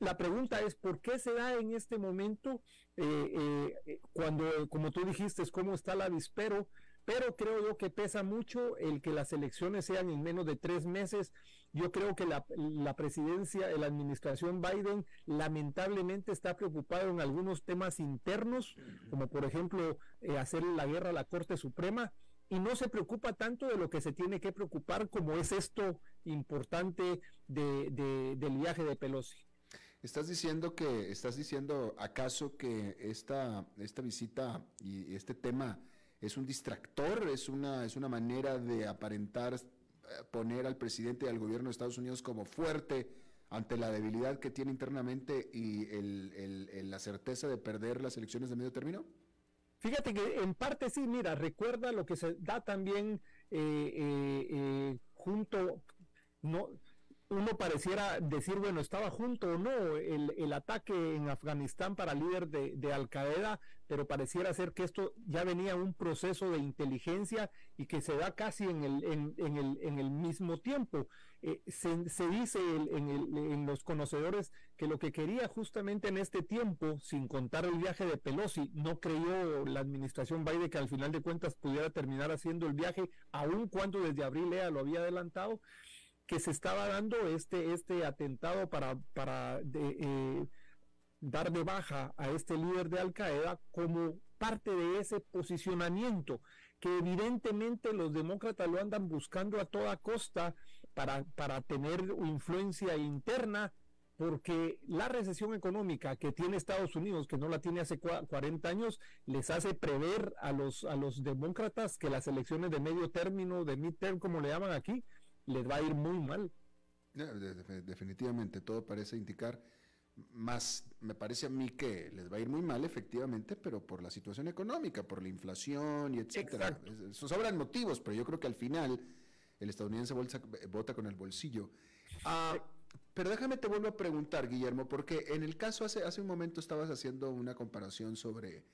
La pregunta es, ¿por qué se da en este momento, eh, eh, cuando, como tú dijiste, cómo está la avispero? Pero creo yo que pesa mucho el que las elecciones sean en menos de tres meses. Yo creo que la, presidencia, la administración Biden lamentablemente está preocupado en algunos temas internos, como por ejemplo eh, hacer la guerra a la Corte Suprema, y no se preocupa tanto de lo que se tiene que preocupar como es esto importante de, del viaje de Pelosi. Estás diciendo que, estás diciendo acaso que esta, esta visita y este tema es un distractor, es una, es una manera de aparentar eh, poner al presidente y al gobierno de Estados Unidos como fuerte ante la debilidad que tiene internamente y la certeza de perder las elecciones de medio término? Fíjate que en parte sí, mira, recuerda lo que se da también eh, eh, junto, no, uno pareciera decir, bueno, estaba junto o no el, el ataque en Afganistán para líder de, de, Al Qaeda, pero pareciera ser que esto ya venía un proceso de inteligencia y que se da casi en el, en, en el, en el mismo tiempo. Eh, se, se, dice en, en, los conocedores que lo que quería justamente en este tiempo, sin contar el viaje de Pelosi, no creyó la administración Biden que al final de cuentas pudiera terminar haciendo el viaje, aun cuando desde abril EA lo había adelantado que se estaba dando este, este atentado para, para eh, dar de baja a este líder de Al Qaeda como parte de ese posicionamiento que evidentemente los demócratas lo andan buscando a toda costa para, para tener influencia interna porque la recesión económica que tiene Estados Unidos, que no la tiene hace 40 años, les hace prever a los, a los demócratas que las elecciones de medio término, de midterm, como le llaman aquí, les va a ir muy mal. Definitivamente, todo parece indicar más, me parece a mí que les va a ir muy mal, efectivamente, pero por la situación económica, por la inflación y etcétera. Sobran motivos, pero yo creo que al final el estadounidense vota con el bolsillo. Ah, pero déjame te vuelvo a preguntar, Guillermo, porque en el caso hace, hace un momento estabas haciendo una comparación sobre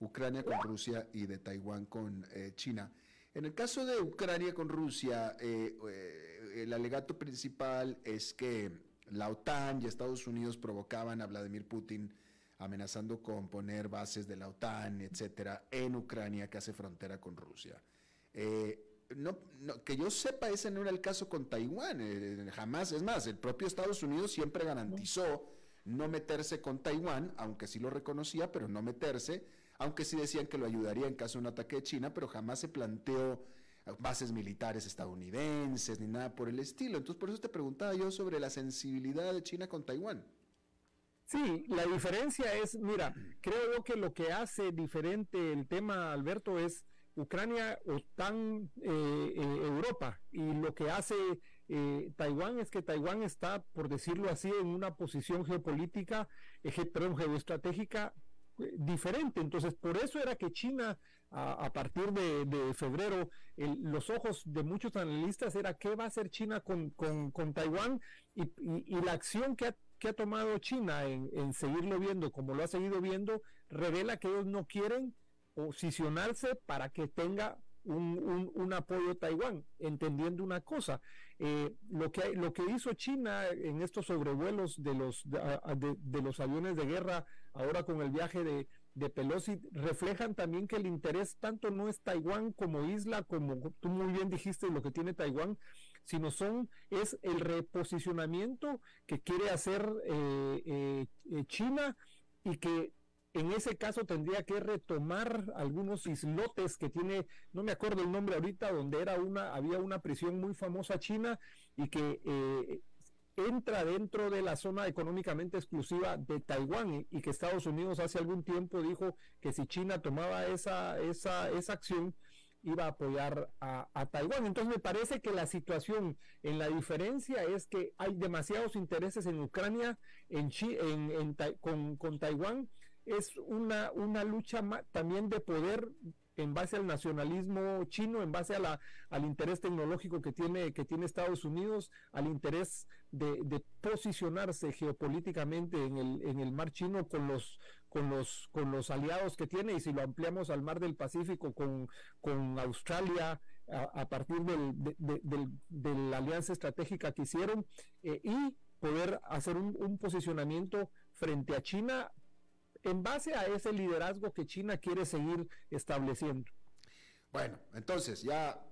Ucrania con Rusia y de Taiwán con eh, China. En el caso de Ucrania con Rusia, eh, eh, el alegato principal es que la OTAN y Estados Unidos provocaban a Vladimir Putin amenazando con poner bases de la OTAN, etcétera, en Ucrania que hace frontera con Rusia. Eh, no, que yo sepa, ese no era el caso con Taiwán, jamás, es más, el propio Estados Unidos siempre garantizó no meterse con Taiwán, aunque sí lo reconocía, pero no meterse aunque sí decían que lo ayudaría en caso de un ataque de China, pero jamás se planteó bases militares estadounidenses ni nada por el estilo. Entonces, por eso te preguntaba yo sobre la sensibilidad de China con Taiwán. Sí, la diferencia es, mira, creo que lo que hace diferente el tema, Alberto, es Ucrania, OTAN, eh, eh, Europa. Y lo que hace eh, Taiwán es que Taiwán está, por decirlo así, en una posición geopolítica, perdón, geoestratégica diferente. Entonces, por eso era que China, a, partir de, febrero, los ojos de muchos analistas era qué va a hacer China con, con, Taiwán y, la acción que ha, que ha tomado China en, seguirlo viendo como lo ha seguido viendo, revela que ellos no quieren posicionarse para que tenga un, un, apoyo Taiwán, entendiendo una cosa, eh, lo, que, lo que hizo China en estos sobrevuelos de los, de, los aviones de guerra, ahora con el viaje de, de Pelosi, reflejan también que el interés tanto no es Taiwán como isla, como tú muy bien dijiste lo que tiene Taiwán, sino son, es el reposicionamiento que quiere hacer eh, eh, China y que en ese caso tendría que retomar algunos islotes que tiene, no me acuerdo el nombre ahorita, donde era una, había una prisión muy famosa china y que eh, entra dentro de la zona económicamente exclusiva de Taiwán y, que Estados Unidos hace algún tiempo dijo que si China tomaba esa, esa, esa acción iba a apoyar a, Taiwán. Entonces me parece que la situación en la diferencia es que hay demasiados intereses en Ucrania, en, en, con, con Taiwán es una, una lucha también de poder en base al nacionalismo chino, en base a la, al interés tecnológico que tiene, que tiene Estados Unidos, al interés de, posicionarse geopolíticamente en el, en el mar chino con los, con, los, con los aliados que tiene, y si lo ampliamos al mar del Pacífico con, con Australia, a, partir del, de, la alianza estratégica que hicieron, eh, y poder hacer un, un posicionamiento frente a China en base a ese liderazgo que China quiere seguir estableciendo. Bueno, entonces ya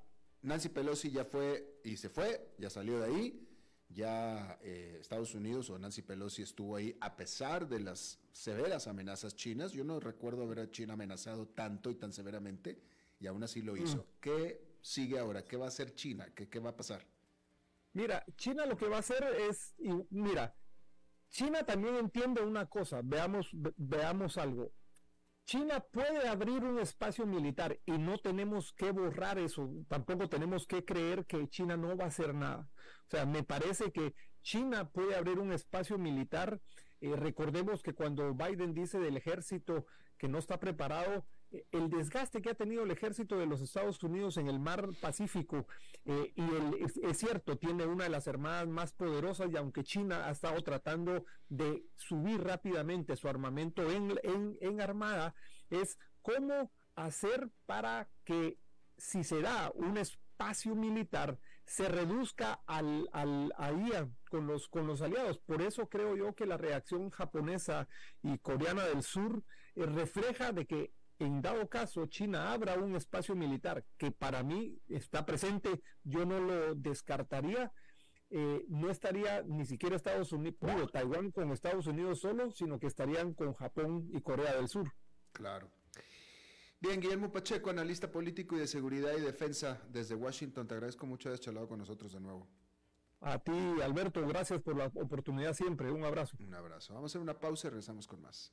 Nancy Pelosi ya fue y se fue, ya salió de ahí, ya eh, Estados Unidos o Nancy Pelosi estuvo ahí a pesar de las severas amenazas chinas. Yo no recuerdo haber a China amenazado tanto y tan severamente y aún así lo hizo. Mm. ¿Qué sigue ahora? ¿Qué va a hacer China? ¿Qué, ¿Qué va a pasar? Mira, China lo que va a hacer es, mira, China también entiende una cosa, veamos, veamos algo. China puede abrir un espacio militar y no tenemos que borrar eso, tampoco tenemos que creer que China no va a hacer nada. O sea, me parece que China puede abrir un espacio militar. Eh, recordemos que cuando Biden dice del ejército que no está preparado, el desgaste que ha tenido el ejército de los Estados Unidos en el mar Pacífico, eh, y el, es, cierto, tiene una de las armadas más poderosas y aunque China ha estado tratando de subir rápidamente su armamento en, en, en armada, es cómo hacer para que si se da un espacio militar, se reduzca al, al, ahí con, los, con los aliados. Por eso creo yo que la reacción japonesa y coreana del sur eh, refleja de que en dado caso China abra un espacio militar que para mí está presente, yo no lo descartaría. Eh, no estaría ni siquiera Estados Unidos, Taiwán con Estados Unidos solo, sino que estarían con Japón y Corea del Sur. Claro. Bien, Guillermo Pacheco, analista político y de seguridad y defensa desde Washington. Te agradezco mucho haber charlado con nosotros de nuevo. A ti, Alberto, gracias por la oportunidad siempre. Un abrazo. Un abrazo. Vamos a hacer una pausa y regresamos con más.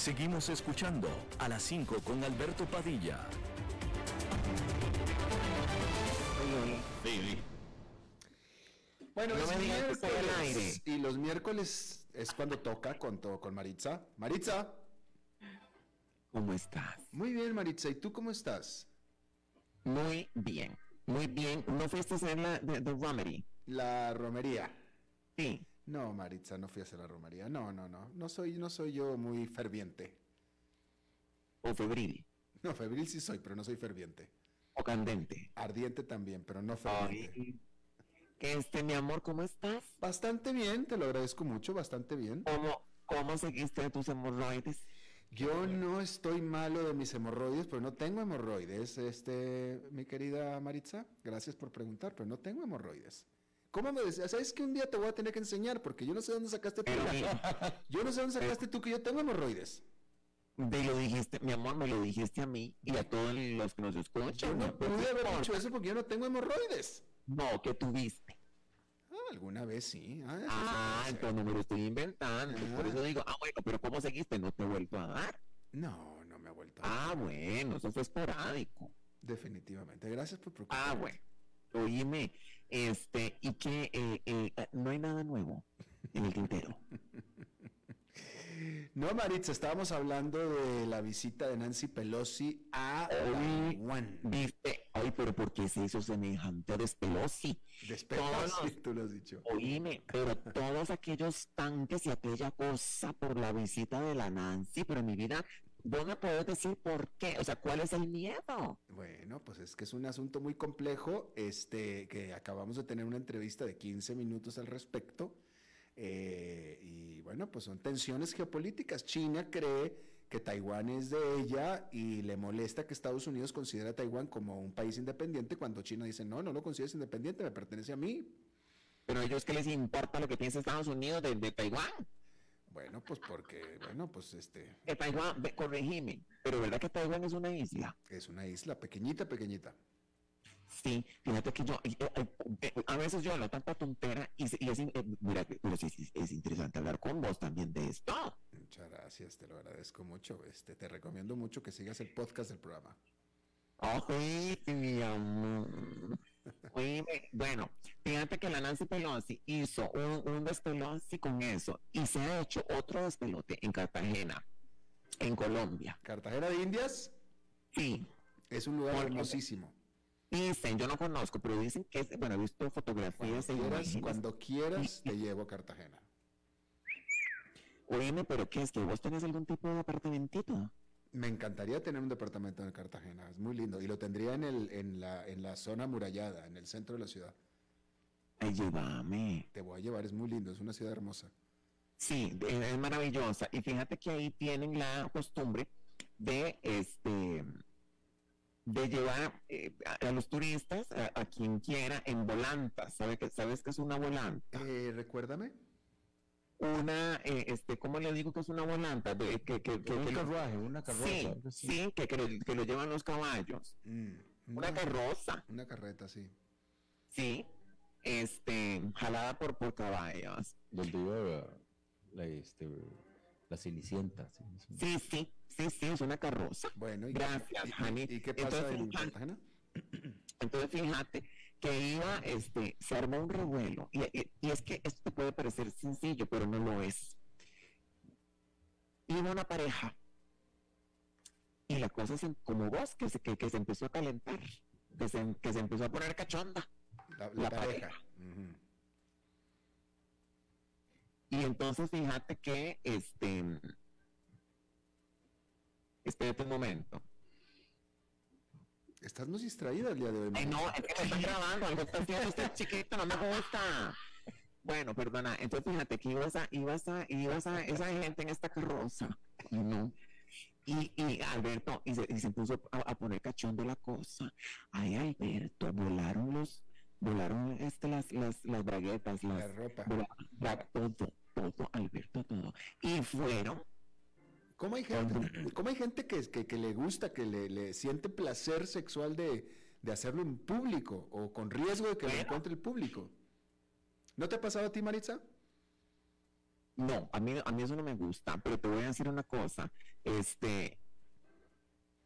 Seguimos escuchando a las 5 con Alberto Padilla. Bueno, es miércoles y los miércoles es cuando toca con, con Maritza. Maritza. ¿Cómo estás? Muy bien, Maritza. ¿Y tú cómo estás? Muy bien, muy bien. ¿No fuiste a hacer la de, romería? La romería. Sí. No, Maritza, no fui a hacer la romería. No, no, no. No soy, no soy yo muy ferviente. ¿O febril? No, febril sí soy, pero no soy ferviente. ¿O candente? Ardiente también, pero no ferviente. Este, mi amor, ¿cómo estás? Bastante bien, te lo agradezco mucho, bastante bien. ¿Cómo, cómo seguiste tus hemorroides? Yo no estoy malo de mis hemorroides, pero no tengo hemorroides, este, mi querida Maritza. Gracias por preguntar, pero no tengo hemorroides. ¿Cómo me decías? ¿Sabes que un día te voy a tener que enseñar? Porque yo no sé dónde sacaste tú. yo no sé dónde sacaste tú que yo tengo hemorroides. Me lo dijiste, mi amor, me lo dijiste a mí y a todos los que nos escuchan. Yo no pude haber dicho eso porque yo no tengo hemorroides. No, ¿qué tuviste? Ah, alguna vez sí. Ah, ah entonces no me lo estoy inventando. Por eso ah. digo, ah, bueno, pero ¿cómo seguiste? ¿No te he vuelto a dar? No, no me ha vuelto a dar. Ah, bueno, eso fue esporádico. Definitivamente. Gracias por preocuparme. Ah, bueno. Oíme, este, y que eh, eh, no hay nada nuevo en el tintero. [LAUGHS] No, Maritza, estábamos hablando de la visita de Nancy Pelosi a Taiwán. Viste, ay, pero ¿por qué se hizo semejante de Pelosi? Despelosi, tú lo has dicho. Oíme, pero todos aquellos tanques y aquella cosa por la visita de la Nancy, pero mi vida, ¿vos me puedes decir por qué? O sea, ¿cuál es el miedo? Bueno, pues es que es un asunto muy complejo, este, que acabamos de tener una entrevista de 15 minutos al respecto eh, y bueno, pues son tensiones geopolíticas. China cree que Taiwán es de ella y le molesta que Estados Unidos considere a Taiwán como un país independiente cuando China dice, no, no lo consideres independiente, me pertenece a mí. Pero a ellos qué les importa lo que piensa Estados Unidos de, Taiwán. Bueno, pues porque, bueno, pues este... Que Taiwán, corregime, pero ¿verdad que Taiwán es una isla? Es una isla pequeñita, pequeñita. Sí, fíjate que yo, eh, eh, eh, a veces yo hablo tanta tontera y, y es, mira, pero sí, es interesante hablar con vos también de esto. Muchas gracias, te lo agradezco mucho. Este, te recomiendo mucho que sigas el podcast del programa. Ay, mi amor. Bueno, fíjate que la Nancy Pelosi hizo un, un despelote con eso y se ha hecho otro despelote en Cartagena, en Colombia. ¿Cartagena de Indias? Sí. Es un lugar hermosísimo. Dicen, yo no conozco, pero dicen que es, bueno, he visto fotografías cuando quieras, cuando quieras te llevo a Cartagena. Oíme, pero ¿qué es? ¿Que vos tenés algún tipo de apartamentito? Me encantaría tener un departamento en Cartagena, es muy lindo. Y lo tendría en, el, en, la, en la zona amurallada, en el centro de la ciudad. Ay, llévame. Te voy a llevar, es muy lindo, es una ciudad hermosa. Sí, es maravillosa. Y fíjate que ahí tienen la costumbre de este de llevar eh, a, los turistas, a, quien quiera, en volantas. ¿Sabes qué, ¿Sabes qué es una volanta? Eh, recuérdame una, eh, este, ¿cómo le digo que es una volanta? De, que, que, que, un carruaje, una carroza. Sí, sí que, que, lo, llevan los caballos. Mm, una, carroza. Una carreta, sí. Sí, este, jalada por, por caballos. Donde iba la, este, la cenicienta. Sí, sí, sí, sí, es una carroza. Bueno, gracias, y, ¿Y qué pasa en Cartagena? Entonces, fíjate que iba, este, se armó un revuelo. Y, es que esto te puede parecer sencillo, pero no lo es. Iba una pareja. Y la cosa es como vos, que se, que, se empezó a calentar, que se, que se empezó a poner cachonda. La, pareja. Y entonces fíjate que, este, espérate un momento. Estás muy distraída el día de hoy. Ay, no, es que me están grabando, algo está haciendo este chiquito, no me gusta. Bueno, perdona, entonces fíjate que ibas a, ibas a, ibas a esa gente en esta carroza, ¿no? Y, y Alberto, y se, y se puso a, poner cachondo la cosa. Ay, Alberto, volaron los, volaron este, las, las, las braguetas, las, la ropa. todo, todo, Alberto, todo. Y fueron ¿Cómo hay gente, [CLEARS THROAT] ¿cómo hay gente que, que, que le gusta, que le, le, siente placer sexual de, de, hacerlo en público o con riesgo de que lo encuentre el público? ¿No te ha pasado a ti, Maritza? No, a mí, a mí eso no me gusta, pero te voy a decir una cosa. Este,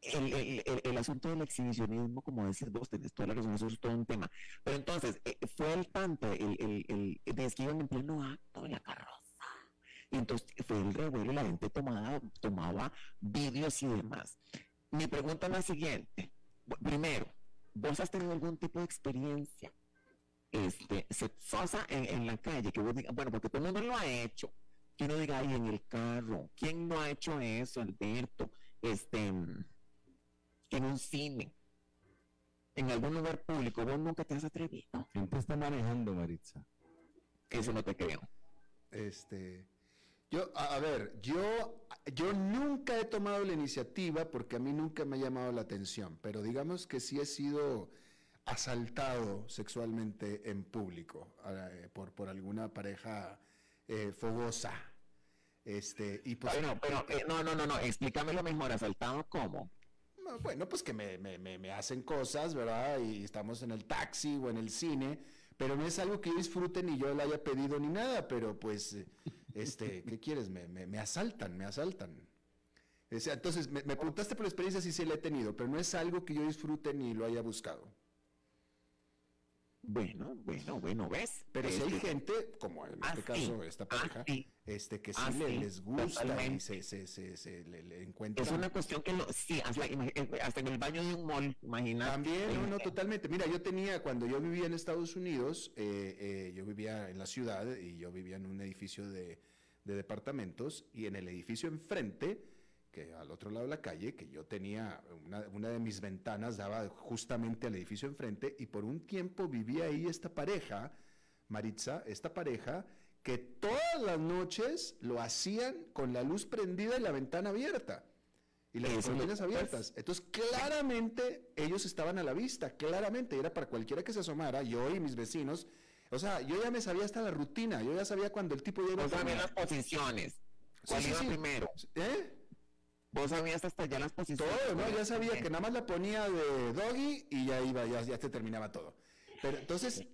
el, el, el, asunto del exhibicionismo, como decís vos, tenés toda la razón, eso es todo un tema. Pero entonces, eh, fue el tanto, el, el, el, de en pleno acto de la carroza entonces fue el revuelo y la gente tomaba, tomaba vídeos y demás. Mi pregunta es la siguiente. Primero, ¿vos has tenido algún tipo de experiencia este, sexosa en, en la calle? Que vos digas, bueno, porque todo el mundo lo ha hecho. Que uno diga, ahí en el carro, ¿quién no ha hecho eso, Alberto? Este, en un cine, en algún lugar público, vos nunca te has atrevido. ¿Quién te está manejando, Maritza? Eso no te creo. Este, yo, a, ver, yo, yo nunca he tomado la iniciativa porque a mí nunca me ha llamado la atención, pero digamos que sí he sido asaltado sexualmente en público eh, por, por alguna pareja eh, fogosa. Este, y pues, bueno, pero eh, no, no, no, no, explícamelo mejor, asaltado cómo. Bueno, pues que me, me, me, hacen cosas, ¿verdad? Y estamos en el taxi o en el cine, pero no es algo que yo disfrute ni yo le haya pedido ni nada, pero pues este, [LAUGHS] ¿qué quieres? Me, me, asaltan, me asaltan. entonces, me, preguntaste por experiencia, sí se la he tenido, pero no es algo que yo disfrute ni lo haya buscado. Bueno, bueno, bueno, ¿ves? Pero si hay este, gente, como en este caso esta pareja, este que sí, les gusta y se, se, se, le, encuentra. Es una cuestión que no, sí, hasta, en el baño de un mall, imagínate. También, no, no, totalmente. Mira, yo tenía, cuando yo vivía en Estados Unidos, eh, eh, yo vivía en la ciudad y yo vivía en un edificio de, de departamentos y en el edificio enfrente, que al otro lado de la calle, que yo tenía, una, una, de mis ventanas daba justamente al edificio enfrente y por un tiempo vivía ahí esta pareja, Maritza, esta pareja, que todas las noches lo hacían con la luz prendida y la ventana abierta. Y las cortinas abiertas. Entonces, claramente ellos estaban a la vista, claramente, era para cualquiera que se asomara, yo y mis vecinos, o sea, yo ya me sabía hasta la rutina, yo ya sabía cuando el tipo iba a... sabías las posiciones. ¿Cuál sí, iba primero? ¿Eh? Vos sabías hasta ya las posiciones. Todo, ¿no? Ya sabía que nada más la ponía de doggy y ya iba, ya, ya te terminaba todo. Pero entonces,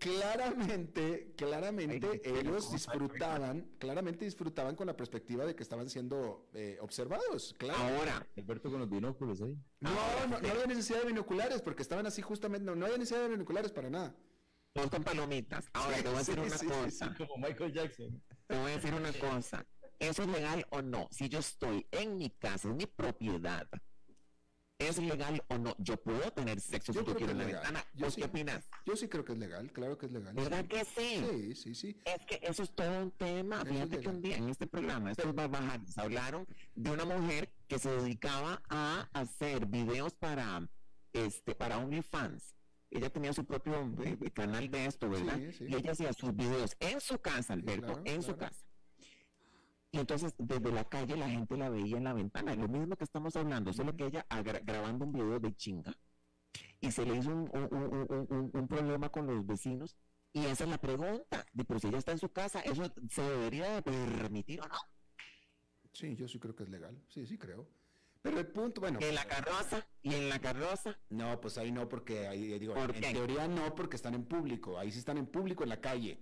claramente, claramente ellos disfrutaban, claramente disfrutaban con la perspectiva de que estaban siendo eh, observados, claro. Ahora, Alberto con los binóculos ahí. No, no, no había necesidad de binoculares porque estaban así justamente, no, no había necesidad de binoculares para nada. Todos con palomitas. Ahora, te voy a decir una cosa. como Michael Jackson. Te voy a decir una cosa. ¿Eso es legal o no? Si yo estoy en mi casa, en mi propiedad, ¿Es legal o no? Yo puedo tener sexo Yo si que quieres en la legal. ventana. Yo ¿Vos sí. qué opinas? Yo sí creo que es legal, claro que es legal. ¿Verdad sí. que sí? Sí, sí, sí. Es que eso es todo un tema. Eso es Fíjate que un día en este programa, estos barbajanes hablaron de una mujer que se dedicaba a hacer videos para, este, para OnlyFans. Ella tenía su propio eh, canal de esto, ¿verdad? Sí, sí. Y ella hacía sus videos en su casa, Alberto, claro, en su casa. Y entonces desde la calle la gente la veía en la ventana, lo mismo que estamos hablando, solo que ella agra- grabando un video de chinga. Y se le hizo un, un- un- un- problema con los vecinos. Y esa es la pregunta, de pero si ella está en su casa, ¿eso se debería de permitir o no? Sí, yo sí creo que es legal. Sí, sí creo. Pero el punto, bueno. En la carroza, y en la carroza, No, pues ahí no, porque ahí digo, ¿Por en qué? teoría no, porque están en público. Ahí sí están en público en la calle.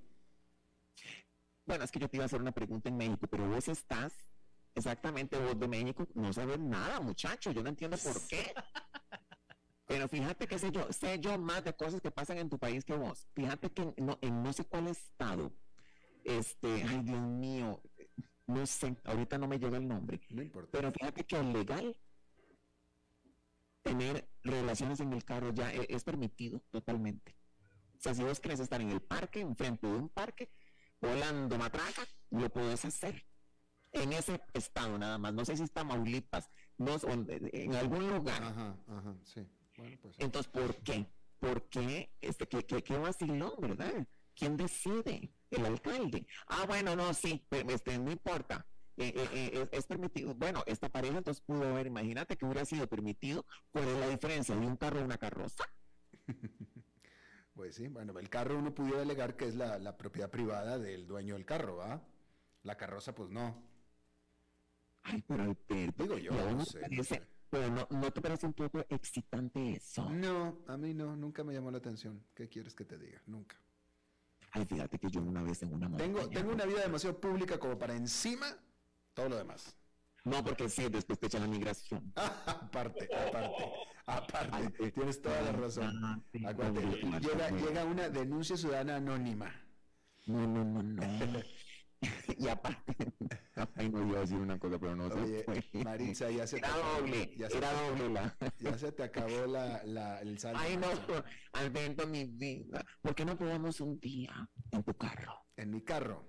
Bueno, es que yo te iba a hacer una pregunta en México, pero vos estás, exactamente vos de México, no sabes nada, muchacho, yo no entiendo por qué. [LAUGHS] Pero fíjate que sé yo, sé yo más de cosas que pasan en tu país que vos. Fíjate que en no, en no sé cuál estado, este, ay Dios mío, no sé, ahorita no me llega el nombre, No importa. pero fíjate que es legal tener relaciones en el carro ya e- es, permitido totalmente. O sea, si vos querés estar en el parque, enfrente de un parque, volando matraca, lo puedes hacer. En ese estado nada más. No sé si está Maulipas, no, en- algún lugar. Ajá, ajá, sí. Bueno, pues. Entonces, ¿por qué? ¿Por qué? Este, ¿qué, qué, qué vacilón, verdad? ¿Quién decide? El alcalde. Ah, bueno, no, sí, pero, este, no importa. Eh, eh, eh, es, es permitido. Bueno, esta pareja entonces pudo haber, imagínate que hubiera sido permitido. ¿Cuál es la diferencia de un carro a una carroza? [LAUGHS] Pues sí, bueno, el carro uno pudiera alegar que es la, la propiedad privada del dueño del carro, ¿va? La carroza, pues no. Ay, pero Alberto, Digo yo, ¿y a vos no no sé, parece- pero no, no te parece un poco excitante eso. No, a mí no, nunca me llamó la atención. ¿Qué quieres que te diga? Nunca. Ay, fíjate que yo una vez en una Tengo, montaña- tengo una vida demasiado pública como para encima todo lo demás. No, porque sí, después te echan la migración. [LAUGHS] aparte, aparte, aparte. Tienes toda la razón. ah, sí, Acuérdate, llega, una denuncia ciudadana anónima. No, no, no, no. [LAUGHS] y aparte, ay, no iba a decir una cosa, pero no Oye, se fue. Maritza, ya se te acabó- doble, ya se era te- doble la. [LAUGHS] Ya se te acabó la, la- el saldo. Ay, no. Alberto, mi vida. ¿Por qué no podemos un día en tu carro? En mi carro.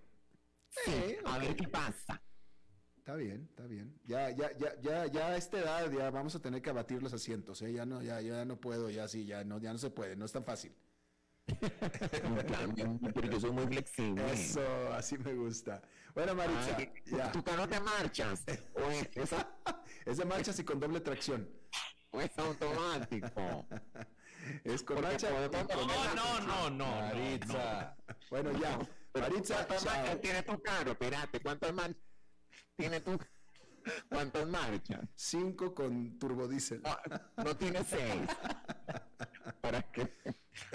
Sí, Eh, a ver qué pasa. Está bien, está bien. Ya, ya, ya, ya, ya a esta edad ya vamos a tener que abatir los asientos, ¿eh? Ya no, ya, ya no puedo, ya sí, ya no, ya no se puede, no es tan fácil. [LAUGHS] Yo soy muy flexible. Eso, así me gusta. Bueno, Maritza, Ay, ya. ¿Tu carro te marchas? ¿O es, de [LAUGHS] marchas y con doble tracción. es automático? [LAUGHS] Es con Porque marcha. No, no, no, no. Maritza. Bueno, ya. Maritza, ¿cuántas chao. marchas tiene tu carro? Espérate, ¿cuántas marchas tiene tu ¿Cuántas marchas? Cinco con turbodiesel. No, no tiene seis. ¿Para qué?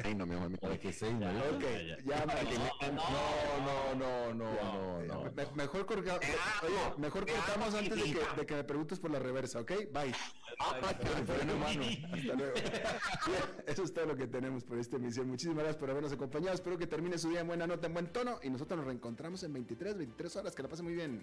Ay, no, mi amor. Para que seis, ¿no? Ok, ya, Maritza. No, no, no, no, no, no. Me- mejor, corga- Te amo, oye, mejor cortamos amo, antes de que, de que me preguntes por la reversa, ¿ok? Bye. Hasta luego. [LAUGHS] [LAUGHS] Eso es todo lo que tenemos por esta emisión. Muchísimas gracias por habernos acompañado. Espero que termine su día en buena nota, en buen tono. Y nosotros nos reencontramos en 23, 23 horas. Que la pasen muy bien.